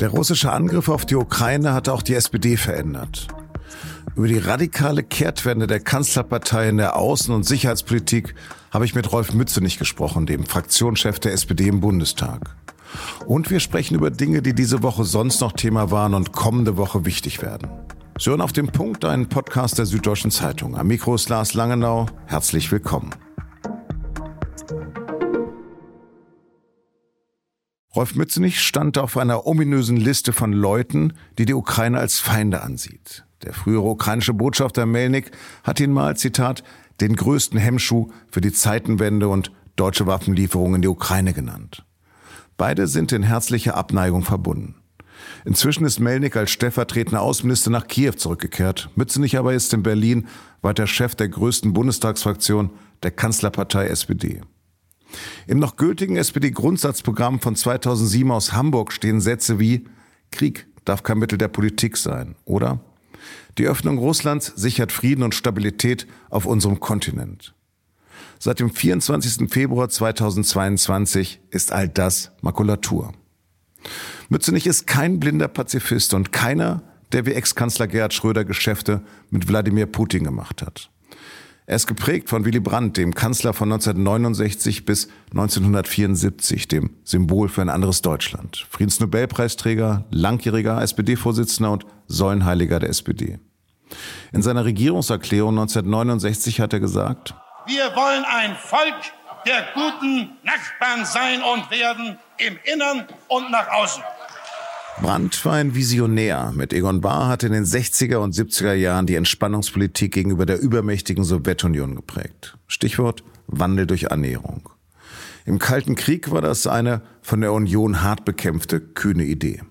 Der russische Angriff auf die Ukraine hat auch die SPD verändert. Über die radikale Kehrtwende der Kanzlerpartei in der Außen- und Sicherheitspolitik habe ich mit Rolf Mützenich gesprochen, dem Fraktionschef der SPD im Bundestag. Und wir sprechen über Dinge, die diese Woche sonst noch Thema waren und kommende Woche wichtig werden. Sie hören auf dem Punkt einen Podcast der Süddeutschen Zeitung. Am Mikro ist Lars Langenau. Herzlich willkommen. Rolf Mützenich stand auf einer ominösen Liste von Leuten, die die Ukraine als Feinde ansieht. Der frühere ukrainische Botschafter Melnik hat ihn mal, Zitat, den größten Hemmschuh für die Zeitenwende und deutsche Waffenlieferungen in die Ukraine genannt. Beide sind in herzlicher Abneigung verbunden. Inzwischen ist Melnik als stellvertretender Außenminister nach Kiew zurückgekehrt. Mützenich aber ist in Berlin weiter Chef der größten Bundestagsfraktion der Kanzlerpartei SPD. Im noch gültigen SPD-Grundsatzprogramm von 2007 aus Hamburg stehen Sätze wie Krieg darf kein Mittel der Politik sein, oder? Die Öffnung Russlands sichert Frieden und Stabilität auf unserem Kontinent. Seit dem 24. Februar 2022 ist all das Makulatur. Mützenich ist kein blinder Pazifist und keiner, der wie Ex-Kanzler Gerhard Schröder Geschäfte mit Wladimir Putin gemacht hat. Er ist geprägt von Willy Brandt, dem Kanzler von 1969 bis 1974, dem Symbol für ein anderes Deutschland. Friedensnobelpreisträger, langjähriger SPD-Vorsitzender und Säulenheiliger der SPD. In seiner Regierungserklärung 1969 hat er gesagt, wir wollen ein Volk der guten Nachbarn sein und werden im Innern und nach außen. Brandt war ein Visionär. Mit Egon Bahr hat in den 60er und 70er Jahren die Entspannungspolitik gegenüber der übermächtigen Sowjetunion geprägt. Stichwort Wandel durch Annäherung. Im Kalten Krieg war das eine von der Union hart bekämpfte, kühne Idee.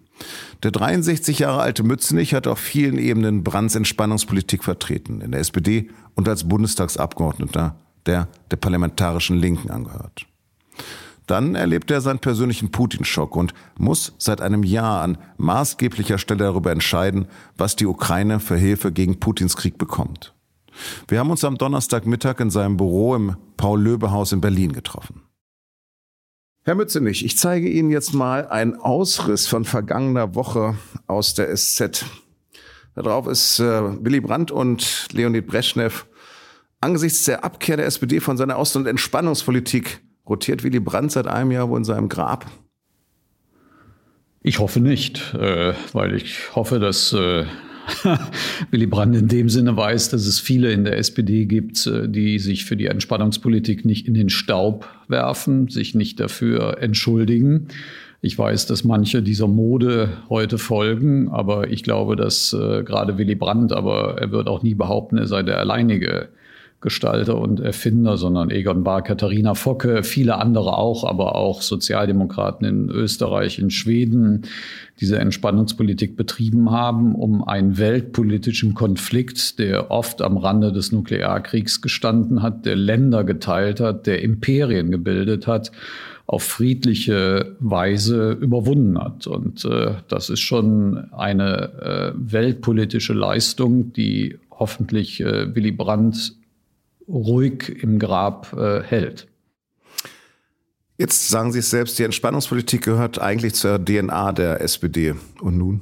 Der 63 Jahre alte Mützenich hat auf vielen Ebenen Brandts Entspannungspolitik vertreten, in der SPD und als Bundestagsabgeordneter der der parlamentarischen Linken angehört. Dann erlebt er seinen persönlichen Putin-Schock und muss seit einem Jahr an maßgeblicher Stelle darüber entscheiden, was die Ukraine für Hilfe gegen Putins Krieg bekommt. Wir haben uns am Donnerstagmittag in seinem Büro im Paul-Löbe-Haus in Berlin getroffen. Herr Mützenich, ich zeige Ihnen jetzt mal einen Ausriss von vergangener Woche aus der SZ. Darauf ist äh, Willy Brandt und Leonid Brezhnev angesichts der Abkehr der SPD von seiner Außen- und Entspannungspolitik Rotiert Willy Brandt seit einem Jahr wo in seinem Grab? Ich hoffe nicht, äh, weil ich hoffe, dass äh, Willy Brandt in dem Sinne weiß, dass es viele in der SPD gibt, äh, die sich für die Entspannungspolitik nicht in den Staub werfen, sich nicht dafür entschuldigen. Ich weiß, dass manche dieser Mode heute folgen, aber ich glaube, dass gerade Willy Brandt, aber er wird auch nie behaupten, er sei der alleinige Gestalter und Erfinder, sondern Egon Bahr, Katharina Focke, viele andere auch, aber auch Sozialdemokraten in Österreich, in Schweden, diese Entspannungspolitik betrieben haben, um einen weltpolitischen Konflikt, der oft am Rande des Nuklearkriegs gestanden hat, der Länder geteilt hat, der Imperien gebildet hat, auf friedliche Weise überwunden hat. Und äh, das ist schon eine äh, weltpolitische Leistung, die hoffentlich äh, Willy Brandt ruhig im Grab äh, hält. Jetzt sagen Sie es selbst, die Entspannungspolitik gehört eigentlich zur DNA der SPD. Und nun?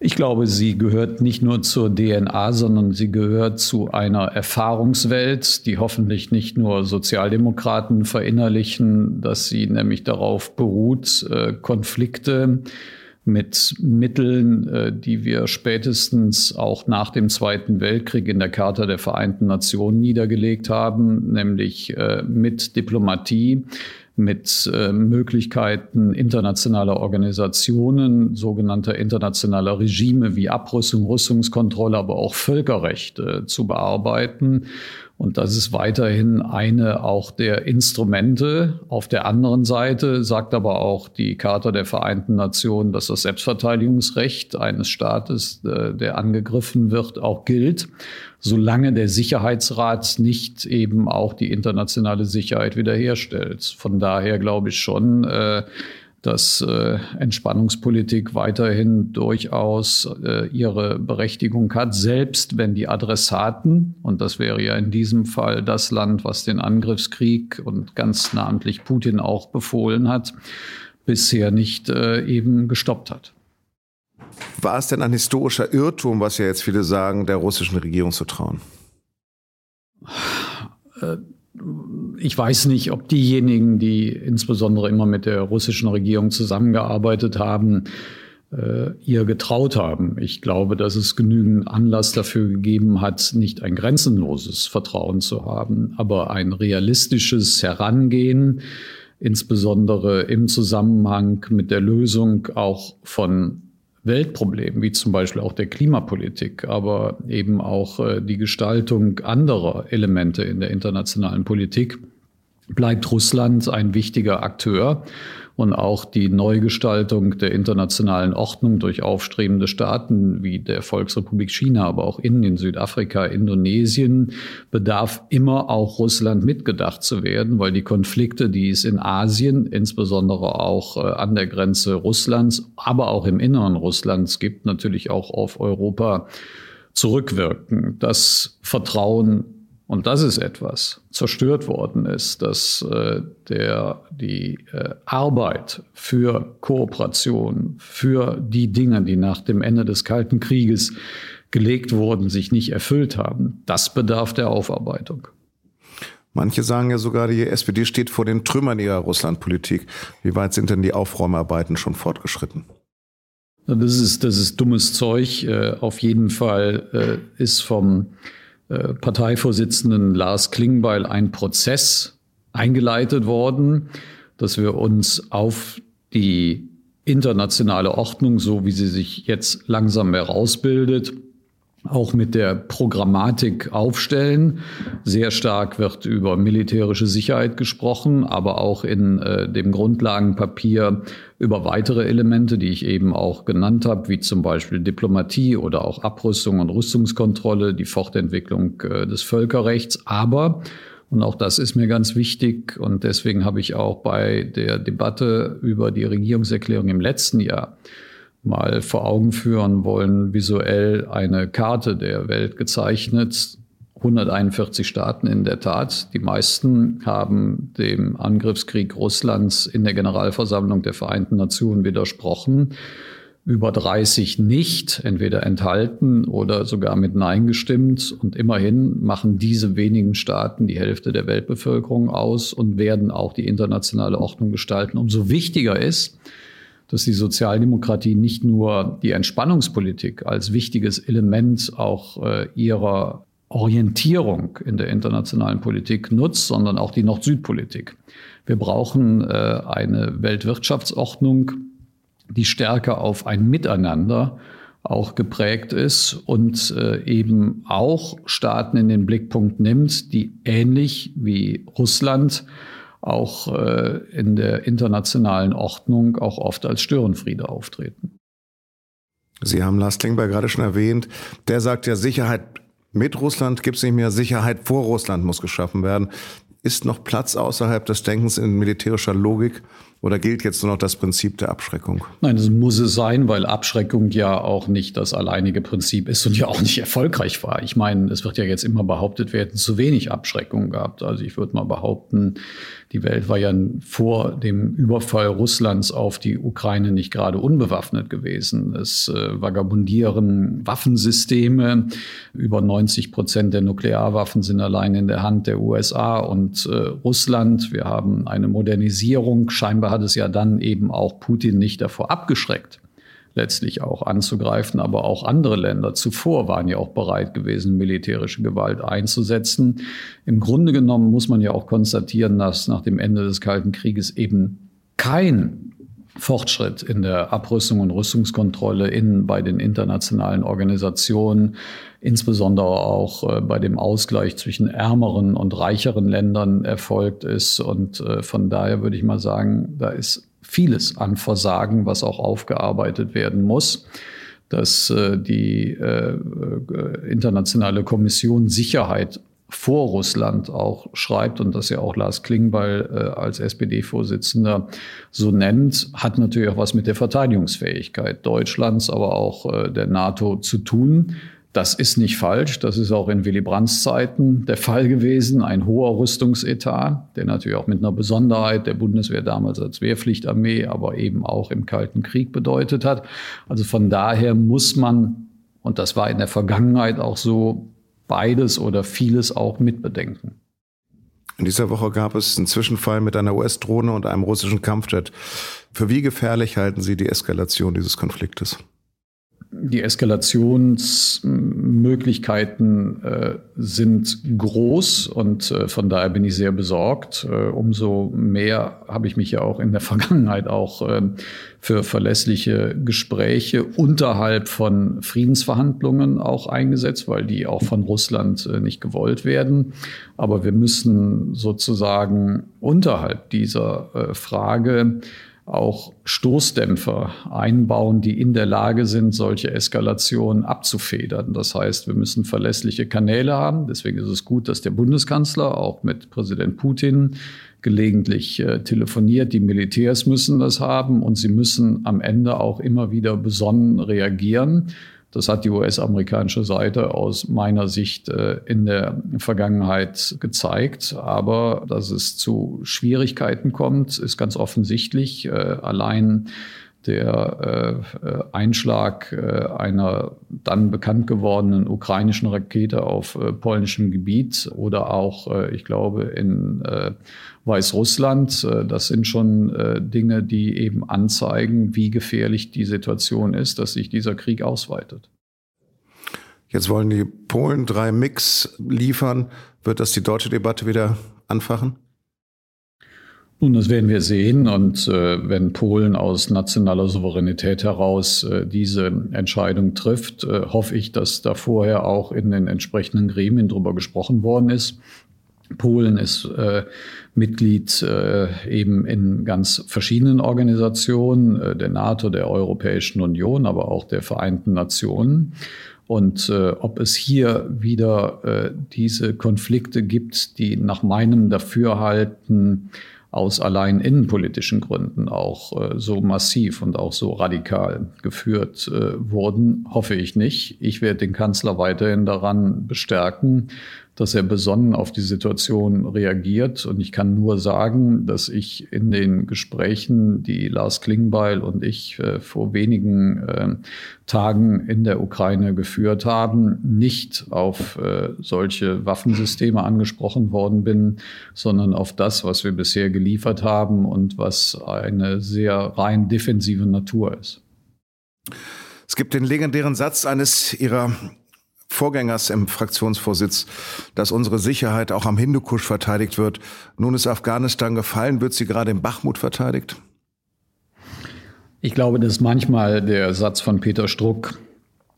Ich glaube, sie gehört nicht nur zur DNA, sondern sie gehört zu einer Erfahrungswelt, die hoffentlich nicht nur Sozialdemokraten verinnerlichen, dass sie nämlich darauf beruht, äh, Konflikte mit Mitteln, äh, die wir spätestens auch nach dem Zweiten Weltkrieg in der Charta der Vereinten Nationen niedergelegt haben, nämlich äh, mit Diplomatie, mit äh, Möglichkeiten internationaler Organisationen, sogenannter internationaler Regime wie Abrüstung, Rüstungskontrolle, aber auch Völkerrecht zu bearbeiten und das ist weiterhin eine auch der Instrumente. Auf der anderen Seite sagt aber auch die Charta der Vereinten Nationen, dass das Selbstverteidigungsrecht eines Staates, äh, der angegriffen wird, auch gilt, solange der Sicherheitsrat nicht eben auch die internationale Sicherheit wiederherstellt. Von daher glaube ich schon, äh, dass äh, Entspannungspolitik weiterhin durchaus äh, ihre Berechtigung hat, selbst wenn die Adressaten, und das wäre ja in diesem Fall das Land, was den Angriffskrieg und ganz namentlich Putin auch befohlen hat, bisher nicht äh, eben gestoppt hat. War es denn ein historischer Irrtum, was ja jetzt viele sagen, der russischen Regierung zu trauen? Ich weiß nicht, ob diejenigen, die insbesondere immer mit der russischen Regierung zusammengearbeitet haben, äh, ihr getraut haben. Ich glaube, dass es genügend Anlass dafür gegeben hat, nicht ein grenzenloses Vertrauen zu haben, aber ein realistisches Herangehen, insbesondere im Zusammenhang mit der Lösung auch von Weltproblemen, wie zum Beispiel auch der Klimapolitik, aber eben auch äh, die Gestaltung anderer Elemente in der internationalen Politik, bleibt Russland ein wichtiger Akteur und auch die Neugestaltung der internationalen Ordnung durch aufstrebende Staaten wie der Volksrepublik China, aber auch Indien, Südafrika, Indonesien bedarf immer auch Russland mitgedacht zu werden, weil die Konflikte, die es in Asien, insbesondere auch äh, an der Grenze Russlands, aber auch im Inneren Russlands gibt, natürlich auch auf Europa zurückwirken. Das Vertrauen und das ist etwas zerstört worden ist, dass äh, der, die äh, Arbeit für Kooperation, für die Dinge, die nach dem Ende des Kalten Krieges gelegt wurden, sich nicht erfüllt haben. Das bedarf der Aufarbeitung. Manche sagen ja sogar, die SPD steht vor den Trümmern ihrer Russlandpolitik. Wie weit sind denn die Aufräumarbeiten schon fortgeschritten? Das ist, das ist dummes Zeug. Äh, auf jeden Fall äh, ist vom äh, Parteivorsitzenden Lars Klingbeil ein Prozess eingeleitet worden, dass wir uns auf die internationale Ordnung, so wie sie sich jetzt langsam herausbildet, auch mit der Programmatik aufstellen. Sehr stark wird über militärische Sicherheit gesprochen, aber auch in äh, dem Grundlagenpapier über weitere Elemente, die ich eben auch genannt habe, wie zum Beispiel Diplomatie oder auch Abrüstung und Rüstungskontrolle, die Fortentwicklung äh, des Völkerrechts. Aber und auch das ist mir ganz wichtig. Und deswegen habe ich auch bei der Debatte über die Regierungserklärung im letzten Jahr mal vor Augen führen wollen, visuell eine Karte der Welt gezeichnet. 141 Staaten in der Tat. Die meisten haben dem Angriffskrieg Russlands in der Generalversammlung der Vereinten Nationen widersprochen. Über 30 nicht, entweder enthalten oder sogar mit Nein gestimmt. Und immerhin machen diese wenigen Staaten die Hälfte der Weltbevölkerung aus und werden auch die internationale Ordnung gestalten. Umso wichtiger ist, dass die Sozialdemokratie nicht nur die Entspannungspolitik als wichtiges Element auch äh, ihrer Orientierung in der internationalen Politik nutzt, sondern auch die Nord-Süd-Politik. Wir brauchen äh, eine Weltwirtschaftsordnung, die stärker auf ein Miteinander auch geprägt ist und äh, eben auch Staaten in den Blickpunkt nimmt, die ähnlich wie Russland auch äh, in der internationalen Ordnung auch oft als Störenfriede auftreten. Sie haben Lars Klingbeil gerade schon erwähnt. Der sagt ja, Sicherheit mit Russland gibt es nicht mehr, Sicherheit vor Russland muss geschaffen werden. Ist noch Platz außerhalb des Denkens in militärischer Logik? Oder gilt jetzt nur noch das Prinzip der Abschreckung? Nein, das muss es sein, weil Abschreckung ja auch nicht das alleinige Prinzip ist und ja auch nicht erfolgreich war. Ich meine, es wird ja jetzt immer behauptet, wir hätten zu wenig Abschreckung gehabt. Also ich würde mal behaupten, die Welt war ja vor dem Überfall Russlands auf die Ukraine nicht gerade unbewaffnet gewesen. Es äh, vagabundieren Waffensysteme. Über 90 Prozent der Nuklearwaffen sind allein in der Hand der USA und äh, Russland. Wir haben eine Modernisierung. Scheinbar hat es ja dann eben auch Putin nicht davor abgeschreckt letztlich auch anzugreifen. Aber auch andere Länder zuvor waren ja auch bereit gewesen, militärische Gewalt einzusetzen. Im Grunde genommen muss man ja auch konstatieren, dass nach dem Ende des Kalten Krieges eben kein Fortschritt in der Abrüstung und Rüstungskontrolle in, bei den internationalen Organisationen, insbesondere auch äh, bei dem Ausgleich zwischen ärmeren und reicheren Ländern erfolgt ist. Und äh, von daher würde ich mal sagen, da ist vieles an Versagen, was auch aufgearbeitet werden muss dass äh, die äh, äh, internationale Kommission Sicherheit vor Russland auch schreibt und das ja auch Lars Klingbeil äh, als SPD-Vorsitzender so nennt, hat natürlich auch was mit der Verteidigungsfähigkeit Deutschlands, aber auch äh, der NATO zu tun. das ist nicht falsch. Das ist auch in Willy Brandts Zeiten der Fall gewesen. Ein hoher Rüstungsetat, der natürlich auch mit einer Besonderheit der Bundeswehr damals als Wehrpflichtarmee, aber eben auch im Kalten Krieg bedeutet hat. Also von daher muss man, und das war in der Vergangenheit auch so, beides oder vieles auch mitbedenken. In dieser Woche gab es einen Zwischenfall mit einer US-Drohne und einem russischen Kampfjet. Für wie gefährlich halten Sie die Eskalation dieses Konfliktes? Die Eskalationsmöglichkeiten äh, sind groß und äh, von daher bin ich sehr besorgt. Äh, umso mehr habe ich mich ja auch in der Vergangenheit auch äh, für verlässliche Gespräche unterhalb von Friedensverhandlungen auch eingesetzt, weil die auch von Russland äh, nicht gewollt werden. Aber wir müssen sozusagen unterhalb dieser äh, Frage auch Stoßdämpfer einbauen, die in der Lage sind, solche Eskalationen abzufedern. Das heißt, wir müssen verlässliche Kanäle haben. Deswegen ist es gut, dass der Bundeskanzler auch mit Präsident Putin gelegentlich äh, telefoniert. Die Militärs müssen das haben und sie müssen am Ende auch immer wieder besonnen reagieren. Das hat die US-amerikanische Seite aus meiner Sicht äh, in der Vergangenheit gezeigt. Aber dass es zu Schwierigkeiten kommt, ist ganz offensichtlich. Äh, allein der äh, Einschlag einer dann bekannt gewordenen ukrainischen Rakete auf polnischem Gebiet oder auch, ich glaube, in Weißrussland. Äh, das sind schon äh, Dinge, die eben anzeigen, wie gefährlich die Situation ist, dass sich dieser Krieg ausweitet. Jetzt wollen die Polen drei Mix liefern. Wird das die deutsche Debatte wieder anfachen? Nun, das werden wir sehen. Und äh, wenn Polen aus nationaler Souveränität heraus äh, diese Entscheidung trifft, äh, hoffe ich, dass da vorher auch in den entsprechenden Gremien drüber gesprochen worden ist. Polen ist äh, Mitglied äh, eben in ganz verschiedenen Organisationen, äh, der NATO, der Europäischen Union, aber auch der Vereinten Nationen. Und äh, ob es hier wieder äh, diese Konflikte gibt, die nach meinem Dafürhalten aus allein innenpolitischen Gründen auch äh, so massiv und auch so radikal geführt äh, wurden, hoffe ich nicht. Ich werde den Kanzler weiterhin daran bestärken, dass er besonnen auf die Situation reagiert. Und ich kann nur sagen, dass ich in den Gesprächen, die Lars Klingbeil und ich äh, vor wenigen äh, Tagen in der Ukraine geführt haben, nicht auf äh, solche Waffensysteme angesprochen worden bin, sondern auf das, was wir bisher geliefert haben und was eine sehr rein defensive Natur ist. Es gibt den legendären Satz eines ihrer Vorgängers im Fraktionsvorsitz, dass unsere Sicherheit auch am Hindukusch verteidigt wird. Nun ist Afghanistan gefallen. Wird sie gerade im Bachmut verteidigt? Ich glaube, dass manchmal der Satz von Peter Struck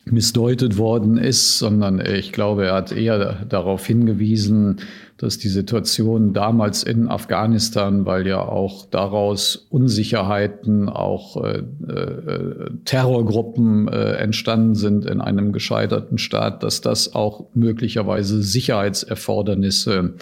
missdeutet worden ist, sondern ich glaube, er hat eher darauf hingewiesen, dass die Situation damals in Afghanistan, weil ja auch daraus Unsicherheiten, auch äh, äh, Terrorgruppen äh, entstanden sind in einem gescheiterten Staat, dass das auch möglicherweise Sicherheitserfordernisse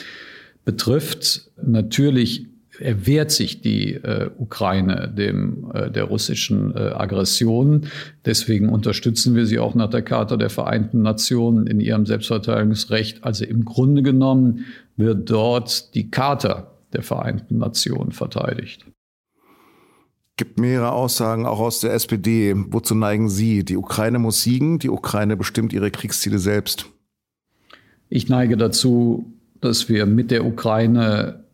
betrifft. Natürlich erwehrt sich die äh, Ukraine dem, äh, der russischen äh, Aggression. Deswegen unterstützen wir sie auch nach der Charta der Vereinten Nationen in ihrem Selbstverteidigungsrecht. Also im Grunde genommen wird dort die Charta der Vereinten Nationen verteidigt. Gibt mehrere Aussagen auch aus der SPD. Wozu neigen Sie? Die Ukraine muss siegen, die Ukraine bestimmt ihre Kriegsziele selbst. Ich neige dazu, dass wir mit der Ukraine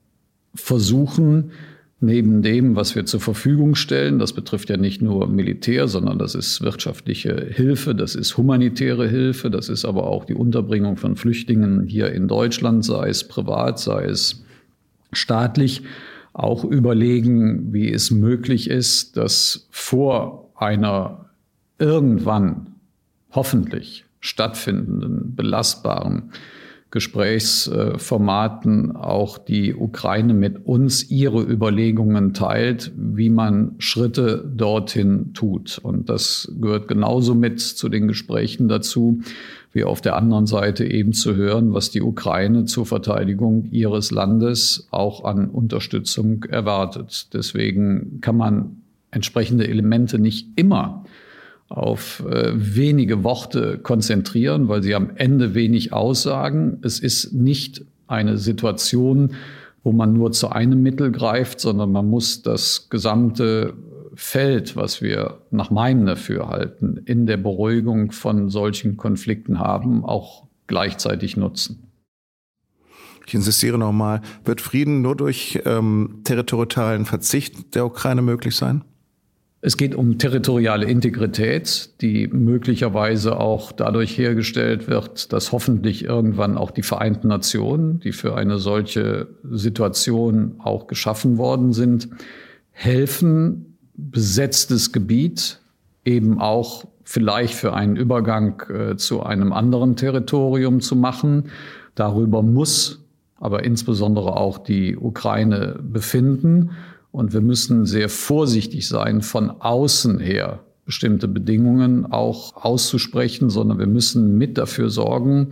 versuchen, neben dem, was wir zur Verfügung stellen, das betrifft ja nicht nur Militär, sondern das ist wirtschaftliche Hilfe, das ist humanitäre Hilfe, das ist aber auch die Unterbringung von Flüchtlingen hier in Deutschland, sei es privat, sei es staatlich, auch überlegen, wie es möglich ist, dass vor einer irgendwann hoffentlich stattfindenden, belastbaren Gesprächsformaten auch die Ukraine mit uns ihre Überlegungen teilt, wie man Schritte dorthin tut. Und das gehört genauso mit zu den Gesprächen dazu, wie auf der anderen Seite eben zu hören, was die Ukraine zur Verteidigung ihres Landes auch an Unterstützung erwartet. Deswegen kann man entsprechende Elemente nicht immer auf äh, wenige Worte konzentrieren, weil sie am Ende wenig aussagen. Es ist nicht eine Situation, wo man nur zu einem Mittel greift, sondern man muss das gesamte Feld, was wir nach meinem Dafürhalten in der Beruhigung von solchen Konflikten haben, auch gleichzeitig nutzen. Ich insistiere nochmal, wird Frieden nur durch ähm, territorialen Verzicht der Ukraine möglich sein? Es geht um territoriale Integrität, die möglicherweise auch dadurch hergestellt wird, dass hoffentlich irgendwann auch die Vereinten Nationen, die für eine solche Situation auch geschaffen worden sind, helfen, besetztes Gebiet eben auch vielleicht für einen Übergang äh, zu einem anderen Territorium zu machen. Darüber muss aber insbesondere auch die Ukraine befinden. Und wir müssen sehr vorsichtig sein, von außen her bestimmte Bedingungen auch auszusprechen, sondern wir müssen mit dafür sorgen,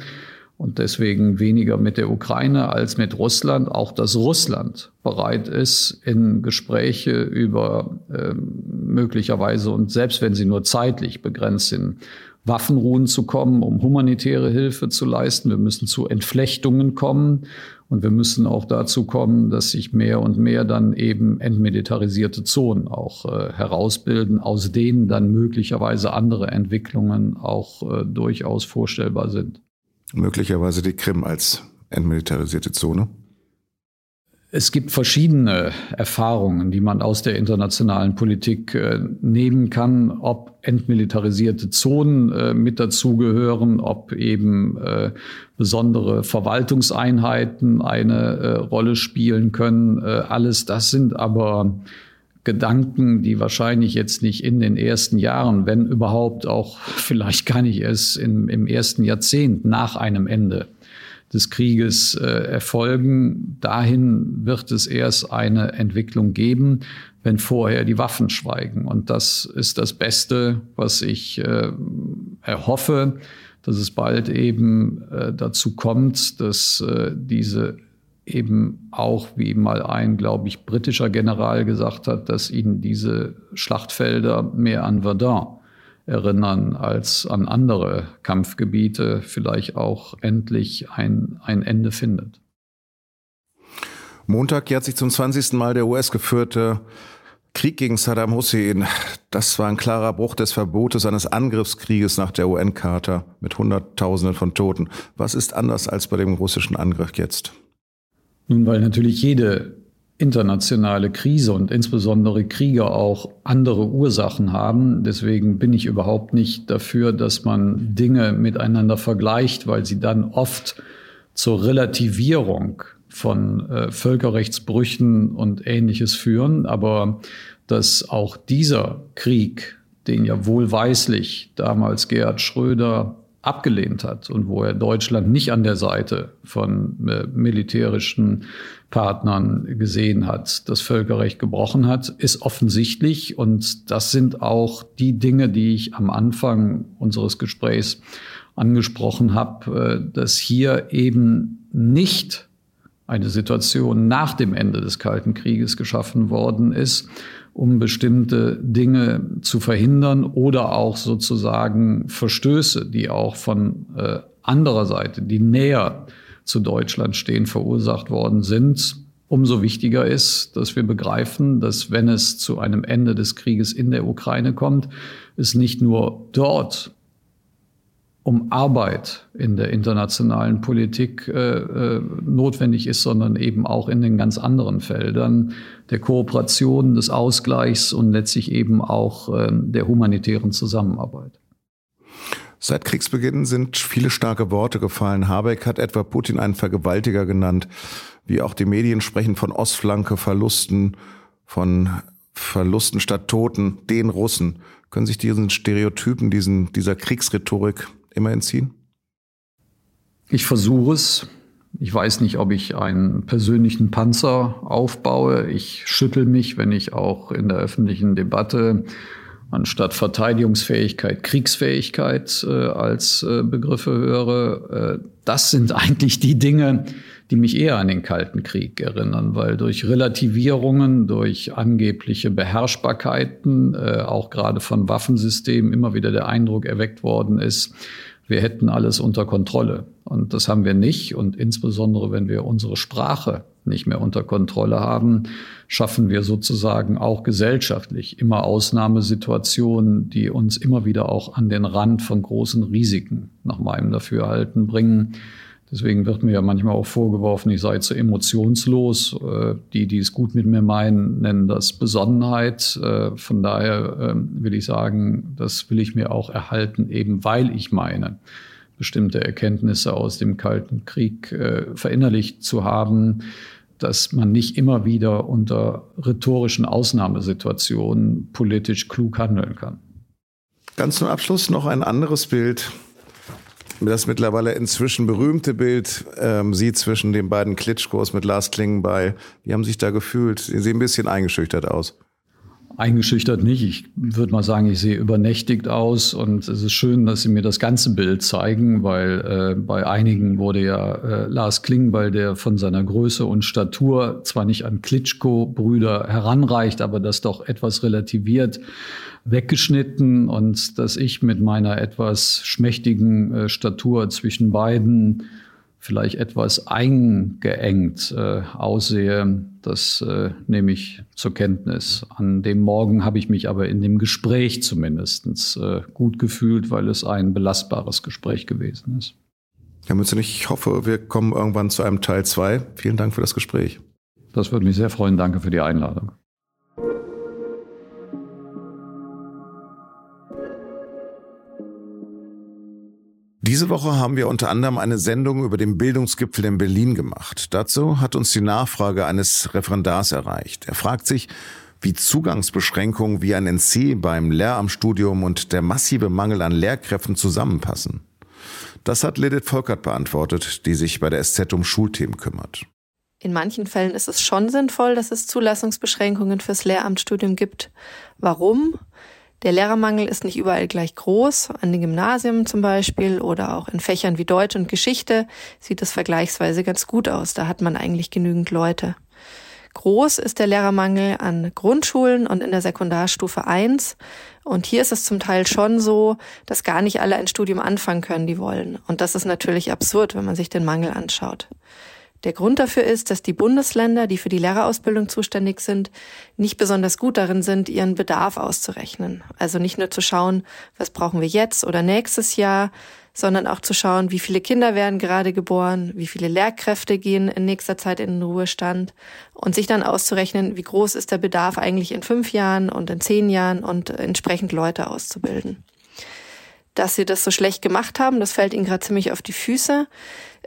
und deswegen weniger mit der Ukraine als mit Russland, auch dass Russland bereit ist, in Gespräche über äh, möglicherweise und selbst wenn sie nur zeitlich begrenzt sind, Waffenruhen zu kommen, um humanitäre Hilfe zu leisten. Wir müssen zu Entflechtungen kommen und wir müssen auch dazu kommen, dass sich mehr und mehr dann eben entmilitarisierte Zonen auch äh, herausbilden, aus denen dann möglicherweise andere Entwicklungen auch äh, durchaus vorstellbar sind. Möglicherweise die Krim als entmilitarisierte Zone? Es gibt verschiedene Erfahrungen, die man aus der internationalen Politik äh, nehmen kann, ob entmilitarisierte Zonen äh, mit dazugehören, ob eben äh, besondere Verwaltungseinheiten eine äh, Rolle spielen können. Äh, alles das sind aber Gedanken, die wahrscheinlich jetzt nicht in den ersten Jahren, wenn überhaupt auch vielleicht gar nicht erst im, im ersten Jahrzehnt nach einem Ende des Krieges äh, erfolgen. Dahin wird es erst eine Entwicklung geben, wenn vorher die Waffen schweigen. Und das ist das Beste, was ich äh, erhoffe, dass es bald eben äh, dazu kommt, dass äh, diese eben auch, wie mal ein, glaube ich, britischer General gesagt hat, dass ihnen diese Schlachtfelder mehr an Verdun erinnern als an andere Kampfgebiete vielleicht auch endlich ein, ein Ende findet. Montag jährt sich zum 20. Mal der US-geführte Krieg gegen Saddam Hussein. Das war ein klarer Bruch des Verbotes eines Angriffskrieges nach der UN-Charta mit Hunderttausenden von Toten. Was ist anders als bei dem russischen Angriff jetzt? Nun, weil natürlich jede internationale Krise und insbesondere Kriege auch andere Ursachen haben. Deswegen bin ich überhaupt nicht dafür, dass man Dinge miteinander vergleicht, weil sie dann oft zur Relativierung von äh, Völkerrechtsbrüchen und ähnliches führen. Aber dass auch dieser Krieg, den ja wohlweislich damals Gerhard Schröder abgelehnt hat und wo er Deutschland nicht an der Seite von äh, militärischen Partnern gesehen hat, das Völkerrecht gebrochen hat, ist offensichtlich. Und das sind auch die Dinge, die ich am Anfang unseres Gesprächs angesprochen habe, äh, dass hier eben nicht eine Situation nach dem Ende des Kalten Krieges geschaffen worden ist, um bestimmte Dinge zu verhindern oder auch sozusagen Verstöße, die auch von äh, anderer Seite, die näher zu Deutschland stehen, verursacht worden sind. Umso wichtiger ist, dass wir begreifen, dass wenn es zu einem Ende des Krieges in der Ukraine kommt, es nicht nur dort um Arbeit in der internationalen Politik äh, äh, notwendig ist, sondern eben auch in den ganz anderen Feldern der Kooperation, des Ausgleichs und letztlich eben auch äh, der humanitären Zusammenarbeit. Seit Kriegsbeginn sind viele starke Worte gefallen. Habeck hat etwa Putin einen Vergewaltiger genannt. Wie auch die Medien sprechen von Ostflanke, Verlusten, von Verlusten statt Toten, den Russen. Können sich diesen Stereotypen, diesen, dieser Kriegsrhetorik immer entziehen? Ich versuche es. Ich weiß nicht, ob ich einen persönlichen Panzer aufbaue. Ich schüttel mich, wenn ich auch in der öffentlichen Debatte anstatt Verteidigungsfähigkeit Kriegsfähigkeit äh, als äh, Begriffe höre. Äh, das sind eigentlich die Dinge, die mich eher an den Kalten Krieg erinnern, weil durch Relativierungen, durch angebliche Beherrschbarkeiten, äh, auch gerade von Waffensystemen immer wieder der Eindruck erweckt worden ist, wir hätten alles unter Kontrolle. Und das haben wir nicht. Und insbesondere, wenn wir unsere Sprache nicht mehr unter Kontrolle haben, schaffen wir sozusagen auch gesellschaftlich immer Ausnahmesituationen, die uns immer wieder auch an den Rand von großen Risiken nach meinem Dafürhalten bringen. Deswegen wird mir ja manchmal auch vorgeworfen, ich sei zu emotionslos. Äh, die, die es gut mit mir meinen, nennen das Besonnenheit. Äh, von daher ähm, will ich sagen, das will ich mir auch erhalten, eben weil ich meine, bestimmte Erkenntnisse aus dem Kalten Krieg äh, verinnerlicht zu haben, dass man nicht immer wieder unter rhetorischen Ausnahmesituationen politisch klug handeln kann. Ganz zum Abschluss noch ein anderes Bild das mittlerweile inzwischen berühmte Bild, ähm, Sie zwischen den beiden Klitschkos mit Lars Klingenbeil. Wie haben Sie sich da gefühlt? Sie sehen ein bisschen eingeschüchtert aus. Eingeschüchtert nicht. Ich würde mal sagen, ich sehe übernächtigt aus und es ist schön, dass Sie mir das ganze Bild zeigen, weil äh, bei einigen wurde ja äh, Lars Klingbeil, der von seiner Größe und Statur zwar nicht an Klitschko-Brüder heranreicht, aber das doch etwas relativiert, weggeschnitten und dass ich mit meiner etwas schmächtigen äh, Statur zwischen beiden vielleicht etwas eingeengt äh, aussehe, das äh, nehme ich zur Kenntnis. An dem Morgen habe ich mich aber in dem Gespräch zumindest äh, gut gefühlt, weil es ein belastbares Gespräch gewesen ist. Herr Mützenich, ich hoffe, wir kommen irgendwann zu einem Teil 2. Vielen Dank für das Gespräch. Das würde mich sehr freuen. Danke für die Einladung. Diese Woche haben wir unter anderem eine Sendung über den Bildungsgipfel in Berlin gemacht. Dazu hat uns die Nachfrage eines Referendars erreicht. Er fragt sich, wie Zugangsbeschränkungen wie ein NC beim Lehramtsstudium und der massive Mangel an Lehrkräften zusammenpassen. Das hat Lidit Volkert beantwortet, die sich bei der SZ um Schulthemen kümmert. In manchen Fällen ist es schon sinnvoll, dass es Zulassungsbeschränkungen fürs Lehramtsstudium gibt. Warum? Der Lehrermangel ist nicht überall gleich groß. An den Gymnasien zum Beispiel oder auch in Fächern wie Deutsch und Geschichte sieht es vergleichsweise ganz gut aus. Da hat man eigentlich genügend Leute. Groß ist der Lehrermangel an Grundschulen und in der Sekundarstufe 1. Und hier ist es zum Teil schon so, dass gar nicht alle ein Studium anfangen können, die wollen. Und das ist natürlich absurd, wenn man sich den Mangel anschaut. Der Grund dafür ist, dass die Bundesländer, die für die Lehrerausbildung zuständig sind, nicht besonders gut darin sind, ihren Bedarf auszurechnen. Also nicht nur zu schauen, was brauchen wir jetzt oder nächstes Jahr, sondern auch zu schauen, wie viele Kinder werden gerade geboren, wie viele Lehrkräfte gehen in nächster Zeit in den Ruhestand und sich dann auszurechnen, wie groß ist der Bedarf eigentlich in fünf Jahren und in zehn Jahren und entsprechend Leute auszubilden. Dass sie das so schlecht gemacht haben, das fällt ihnen gerade ziemlich auf die Füße.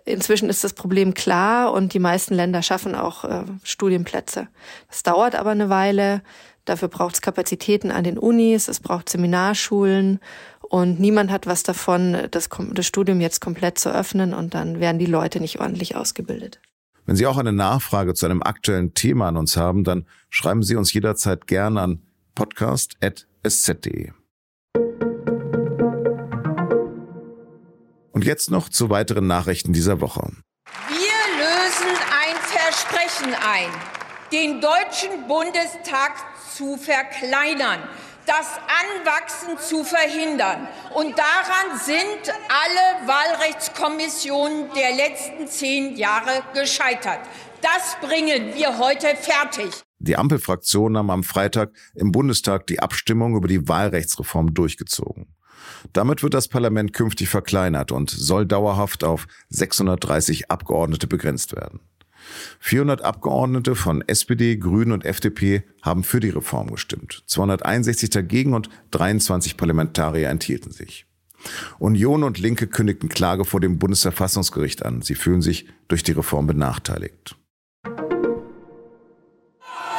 Inzwischen ist das Problem klar und die meisten Länder schaffen auch äh, Studienplätze. Das dauert aber eine Weile. Dafür braucht es Kapazitäten an den Unis, es braucht Seminarschulen und niemand hat was davon, das, das Studium jetzt komplett zu öffnen und dann werden die Leute nicht ordentlich ausgebildet. Wenn Sie auch eine Nachfrage zu einem aktuellen Thema an uns haben, dann schreiben Sie uns jederzeit gerne an podcast.sz.de. Und jetzt noch zu weiteren Nachrichten dieser Woche. Wir lösen ein Versprechen ein, den Deutschen Bundestag zu verkleinern, das Anwachsen zu verhindern. Und daran sind alle Wahlrechtskommissionen der letzten zehn Jahre gescheitert. Das bringen wir heute fertig. Die Ampelfraktion nahm am Freitag im Bundestag die Abstimmung über die Wahlrechtsreform durchgezogen. Damit wird das Parlament künftig verkleinert und soll dauerhaft auf 630 Abgeordnete begrenzt werden. 400 Abgeordnete von SPD, Grünen und FDP haben für die Reform gestimmt, 261 dagegen und 23 Parlamentarier enthielten sich. Union und Linke kündigten Klage vor dem Bundesverfassungsgericht an. Sie fühlen sich durch die Reform benachteiligt.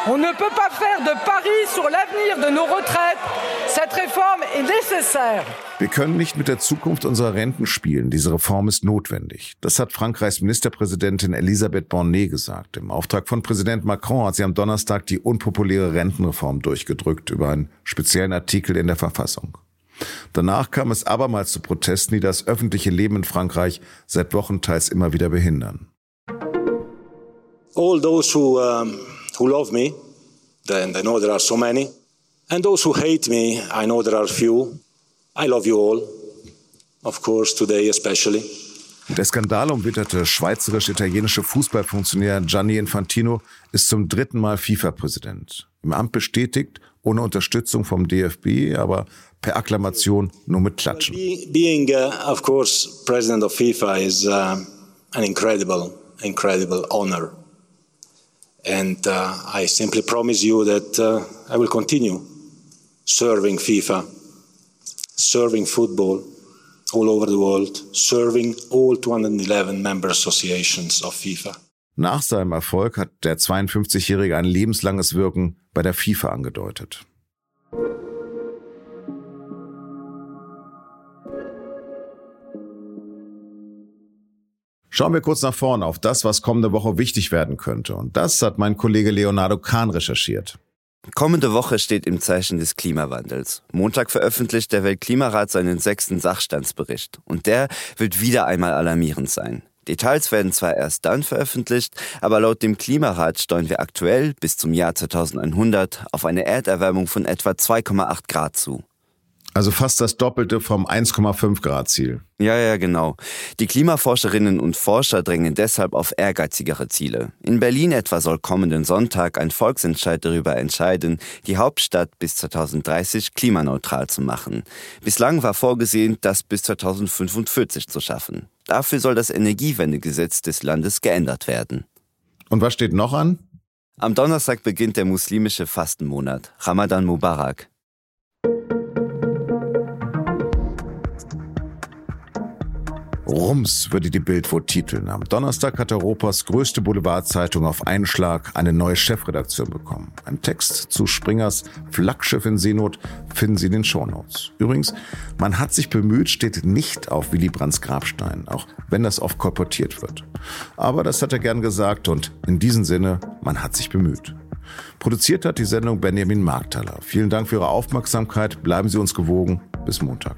On ne peut pas faire de paris sur l'avenir de nos retraites. Cette réforme est nécessaire. Wir können nicht mit der Zukunft unserer Renten spielen. Diese Reform ist notwendig. Das hat Frankreichs Ministerpräsidentin Elisabeth Bornet gesagt. Im Auftrag von Präsident Macron hat sie am Donnerstag die unpopuläre Rentenreform durchgedrückt über einen speziellen Artikel in der Verfassung. Danach kam es abermals zu Protesten, die das öffentliche Leben in Frankreich seit Wochen teils immer wieder behindern. all those who, um, who love me, and I know there are so many, and those who hate me, I know there are few. I love you all, of course, today especially. Der Skandal umwitterte schweizerisch-italienische Fußballfunktionär Gianni Infantino ist zum dritten Mal FIFA-Präsident. Im Amt bestätigt, ohne Unterstützung vom DFB, aber per Akklamation nur mit Klatschen. Being, uh, of course, president of FIFA is uh, an incredible, incredible honor. And uh, I simply promise you that uh, I will continue serving FIFA, serving football all over the world, serving all 211 member associations of FIFA. Nach seinem Erfolg hat der 52-Jährige ein lebenslanges Wirken bei der FIFA angedeutet. Schauen wir kurz nach vorne auf das, was kommende Woche wichtig werden könnte. Und das hat mein Kollege Leonardo Kahn recherchiert. Kommende Woche steht im Zeichen des Klimawandels. Montag veröffentlicht der Weltklimarat seinen sechsten Sachstandsbericht. Und der wird wieder einmal alarmierend sein. Details werden zwar erst dann veröffentlicht, aber laut dem Klimarat steuern wir aktuell bis zum Jahr 2100 auf eine Erderwärmung von etwa 2,8 Grad zu. Also fast das Doppelte vom 1,5 Grad Ziel. Ja, ja, genau. Die Klimaforscherinnen und Forscher drängen deshalb auf ehrgeizigere Ziele. In Berlin etwa soll kommenden Sonntag ein Volksentscheid darüber entscheiden, die Hauptstadt bis 2030 klimaneutral zu machen. Bislang war vorgesehen, das bis 2045 zu schaffen. Dafür soll das Energiewendegesetz des Landes geändert werden. Und was steht noch an? Am Donnerstag beginnt der muslimische Fastenmonat, Ramadan Mubarak. Rums würde die Bild wohl titeln. Am Donnerstag hat Europas größte Boulevardzeitung auf einen Schlag eine neue Chefredaktion bekommen. Ein Text zu Springers Flaggschiff in Seenot finden Sie in den Shownotes. Übrigens, man hat sich bemüht, steht nicht auf Willy Brandts Grabstein, auch wenn das oft kolportiert wird. Aber das hat er gern gesagt und in diesem Sinne, man hat sich bemüht. Produziert hat die Sendung Benjamin Markthaler. Vielen Dank für Ihre Aufmerksamkeit. Bleiben Sie uns gewogen. Bis Montag.